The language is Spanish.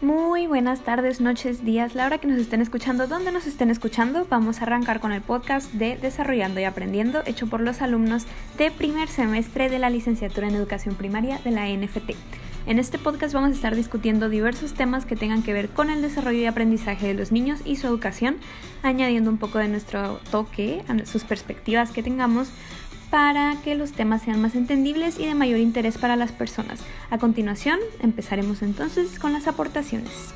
Muy buenas tardes, noches, días, la hora que nos estén escuchando, donde nos estén escuchando, vamos a arrancar con el podcast de Desarrollando y Aprendiendo, hecho por los alumnos de primer semestre de la licenciatura en Educación Primaria de la NFT. En este podcast vamos a estar discutiendo diversos temas que tengan que ver con el desarrollo y aprendizaje de los niños y su educación, añadiendo un poco de nuestro toque, sus perspectivas que tengamos para que los temas sean más entendibles y de mayor interés para las personas. A continuación, empezaremos entonces con las aportaciones.